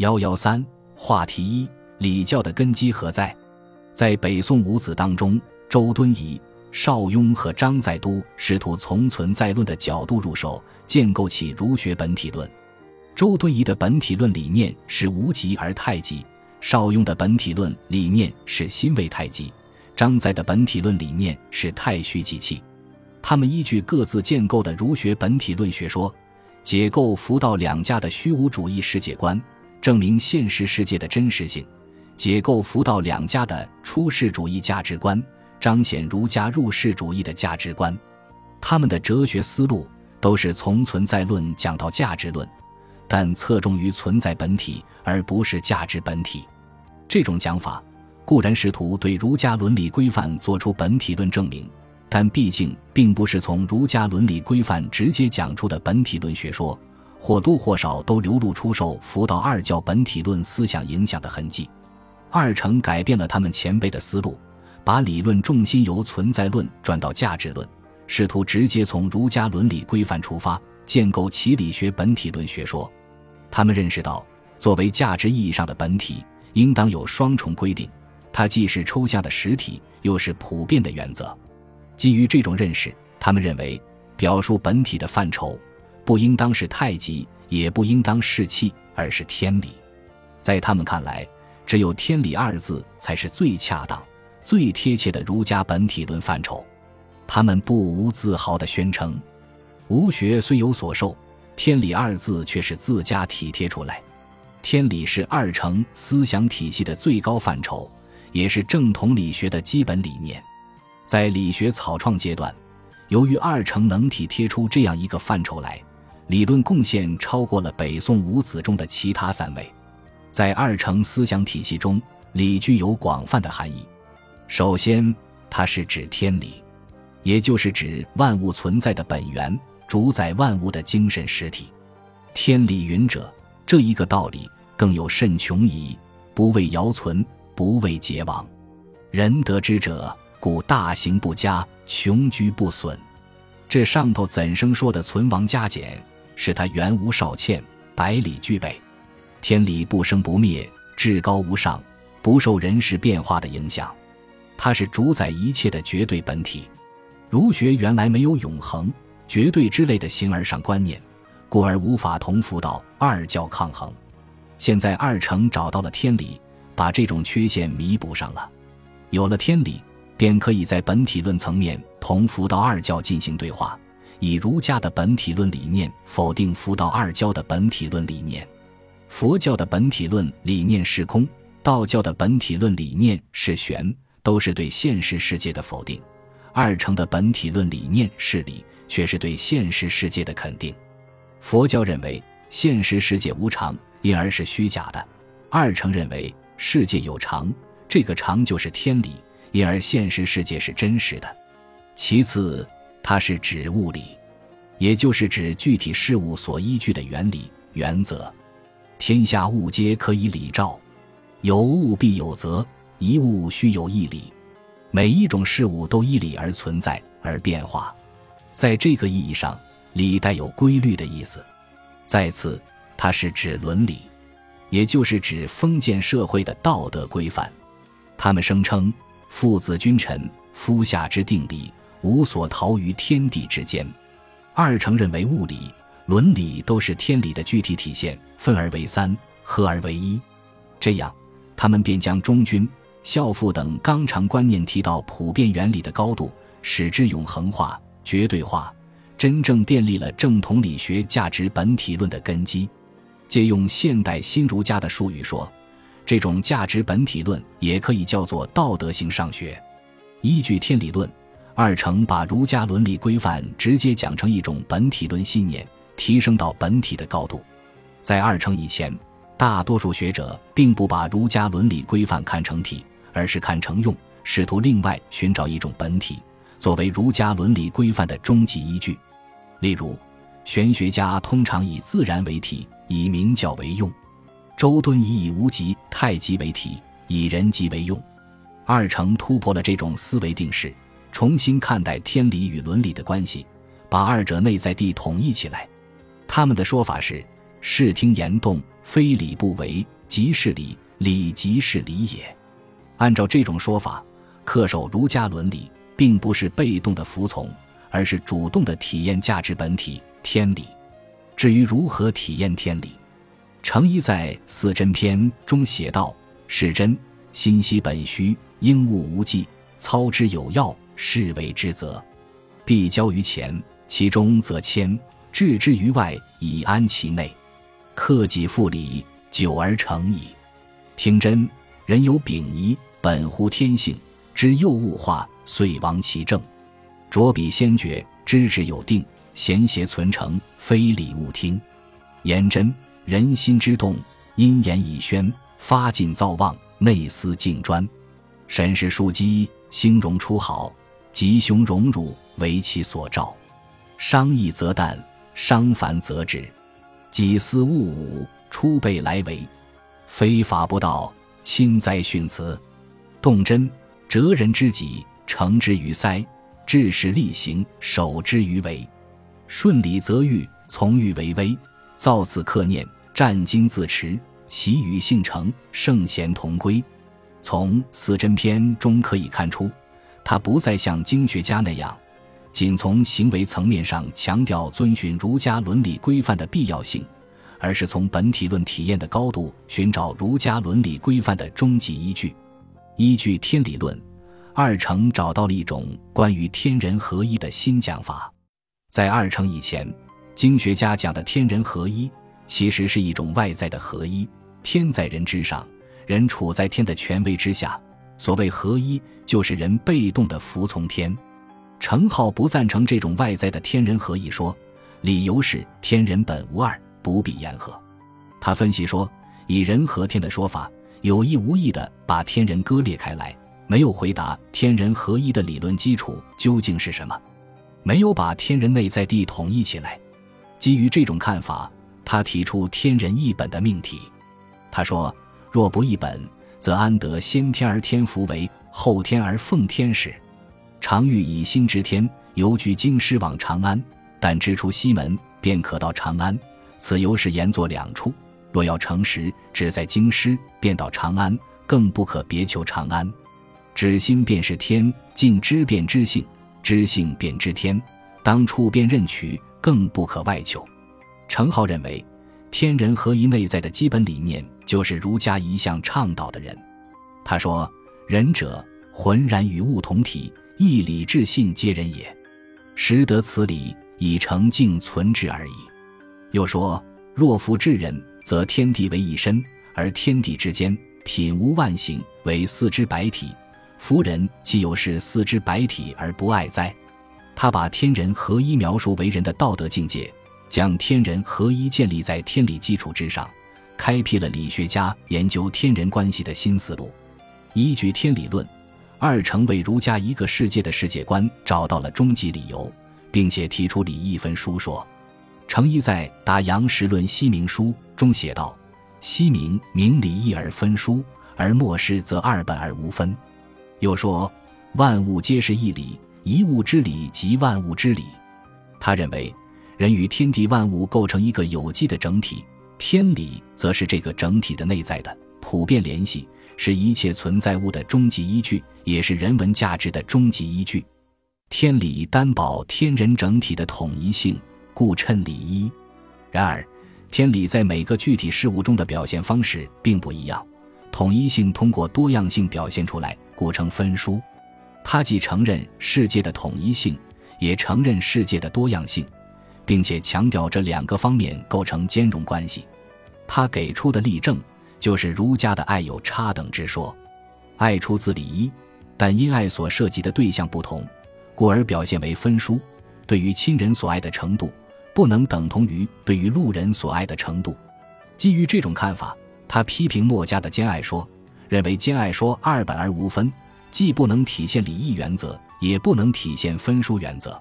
幺幺三话题一：礼教的根基何在？在北宋五子当中，周敦颐、邵雍和张载都试图从存在论的角度入手，建构起儒学本体论。周敦颐的本体论理念是无极而太极，邵雍的本体论理念是心为太极，张载的本体论理念是太虚极气。他们依据各自建构的儒学本体论学说，解构佛道两家的虚无主义世界观。证明现实世界的真实性，解构佛道两家的出世主义价值观，彰显儒家入世主义的价值观。他们的哲学思路都是从存在论讲到价值论，但侧重于存在本体，而不是价值本体。这种讲法固然试图对儒家伦理规范做出本体论证明，但毕竟并不是从儒家伦理规范直接讲出的本体论学说。或多或少都流露出受佛道二教本体论思想影响的痕迹。二程改变了他们前辈的思路，把理论重心由存在论转到价值论，试图直接从儒家伦理规范出发，建构其理学本体论学说。他们认识到，作为价值意义上的本体，应当有双重规定：它既是抽象的实体，又是普遍的原则。基于这种认识，他们认为，表述本体的范畴。不应当是太极，也不应当是气，而是天理。在他们看来，只有“天理”二字才是最恰当、最贴切的儒家本体论范畴。他们不无自豪地宣称：“吾学虽有所受，天理二字却是自家体贴出来。天理是二程思想体系的最高范畴，也是正统理学的基本理念。在理学草创阶段，由于二程能体贴出这样一个范畴来。”理论贡献超过了北宋五子中的其他三位，在二程思想体系中，理具有广泛的含义。首先，它是指天理，也就是指万物存在的本源，主宰万物的精神实体。天理云者，这一个道理更有甚穷矣！不为尧存，不为桀亡。仁得之者，故大行不加，穷居不损。这上头怎生说的存亡加减？是他原无少欠，百里俱备，天理不生不灭，至高无上，不受人事变化的影响。它是主宰一切的绝对本体。儒学原来没有永恒、绝对之类的形而上观念，故而无法同佛道二教抗衡。现在二程找到了天理，把这种缺陷弥补上了。有了天理，便可以在本体论层面同佛道二教进行对话。以儒家的本体论理念否定佛道二教的本体论理念，佛教的本体论理念是空，道教的本体论理念是玄，都是对现实世界的否定。二程的本体论理念是理，却是对现实世界的肯定。佛教认为现实世界无常，因而是虚假的；二程认为世界有常，这个常就是天理，因而现实世界是真实的。其次。它是指物理，也就是指具体事物所依据的原理、原则。天下物皆可以理照，有物必有则，一物须有一理。每一种事物都依理而存在而变化，在这个意义上，理带有规律的意思。再次，它是指伦理，也就是指封建社会的道德规范。他们声称父子君臣、夫下之定理。无所逃于天地之间。二程认为物理、伦理都是天理的具体体现，分而为三，合而为一。这样，他们便将忠君、孝父等纲常观念提到普遍原理的高度，使之永恒化、绝对化，真正奠立了正统理学价值本体论的根基。借用现代新儒家的术语说，这种价值本体论也可以叫做道德性上学。依据天理论。二程把儒家伦理规范直接讲成一种本体论信念，提升到本体的高度。在二程以前，大多数学者并不把儒家伦理规范看成体，而是看成用，试图另外寻找一种本体作为儒家伦理规范的终极依据。例如，玄学家通常以自然为体，以明教为用；周敦颐以无极、太极为体，以人极为用。二程突破了这种思维定式。重新看待天理与伦理的关系，把二者内在地统一起来。他们的说法是：视听言动，非礼不为，即是礼，礼即是礼也。按照这种说法，恪守儒家伦理，并不是被动的服从，而是主动的体验价值本体天理。至于如何体验天理，程颐在《四真篇》中写道：“是真，心息本虚，应物无际，操之有要，是为之责。必交于前，其中则谦；置之于外，以安其内。克己复礼，久而成矣。听真，人有秉仪。”本乎天性，知幼物化，遂亡其正；着笔先觉，知之有定，贤邪存诚，非礼勿听。言真，人心之动，因言以宣，发尽造妄，内思静专。审时枢机，兴荣出好，吉凶荣辱，为其所照。伤益则淡，伤烦则止。己思勿忤，出备来为。非法不道，亲哉训辞。动真，哲人之己，诚之于塞；治事力行，守之于为。顺理则欲，从欲为威。造次克念，战经自持，习与性成，圣贤同归。从《四真篇》中可以看出，他不再像经学家那样，仅从行为层面上强调遵循儒家伦理规范的必要性，而是从本体论体验的高度寻找儒家伦理规范的终极依据。依据天理论，二程找到了一种关于天人合一的新讲法。在二程以前，经学家讲的天人合一，其实是一种外在的合一，天在人之上，人处在天的权威之下。所谓合一，就是人被动的服从天。程颢不赞成这种外在的天人合一说，理由是天人本无二，不必言和。他分析说，以人和天的说法。有意无意地把天人割裂开来，没有回答天人合一的理论基础究竟是什么，没有把天人内在地统一起来。基于这种看法，他提出天人一本的命题。他说：“若不一本，则安得先天而天福为，后天而奉天时？常欲以心知天，犹居京师往长安，但知出西门，便可到长安。此由是言作两处。”若要成实，只在京师，便到长安，更不可别求长安。知心便是天，尽知便知性，知性便知天。当处便任取，更不可外求。程颢认为，天人合一内在的基本理念，就是儒家一向倡导的人。他说：“仁者，浑然与物同体，义理智信皆人也。识得此理，以成敬存之而已。”又说：“若夫至人。”则天地为一身，而天地之间品无万形，为四肢百体。夫人既有是四肢百体而不爱哉？他把天人合一描述为人的道德境界，将天人合一建立在天理基础之上，开辟了理学家研究天人关系的新思路。依据天理论，二成为儒家一个世界的世界观找到了终极理由，并且提出礼义分书说。程颐在《答杨时论西明书》中写道：“西明明理义而分殊，而末世则二本而无分。”又说：“万物皆是一理，一物之理即万物之理。”他认为，人与天地万物构成一个有机的整体，天理则是这个整体的内在的普遍联系，是一切存在物的终极依据，也是人文价值的终极依据。天理担保天人整体的统一性。故称理一，然而，天理在每个具体事物中的表现方式并不一样。统一性通过多样性表现出来，故称分殊。他既承认世界的统一性，也承认世界的多样性，并且强调这两个方面构成兼容关系。他给出的例证就是儒家的爱有差等之说。爱出自礼一，但因爱所涉及的对象不同，故而表现为分殊。对于亲人所爱的程度。不能等同于对于路人所爱的程度。基于这种看法，他批评墨家的兼爱说，认为兼爱说二本而无分，既不能体现礼义原则，也不能体现分殊原则。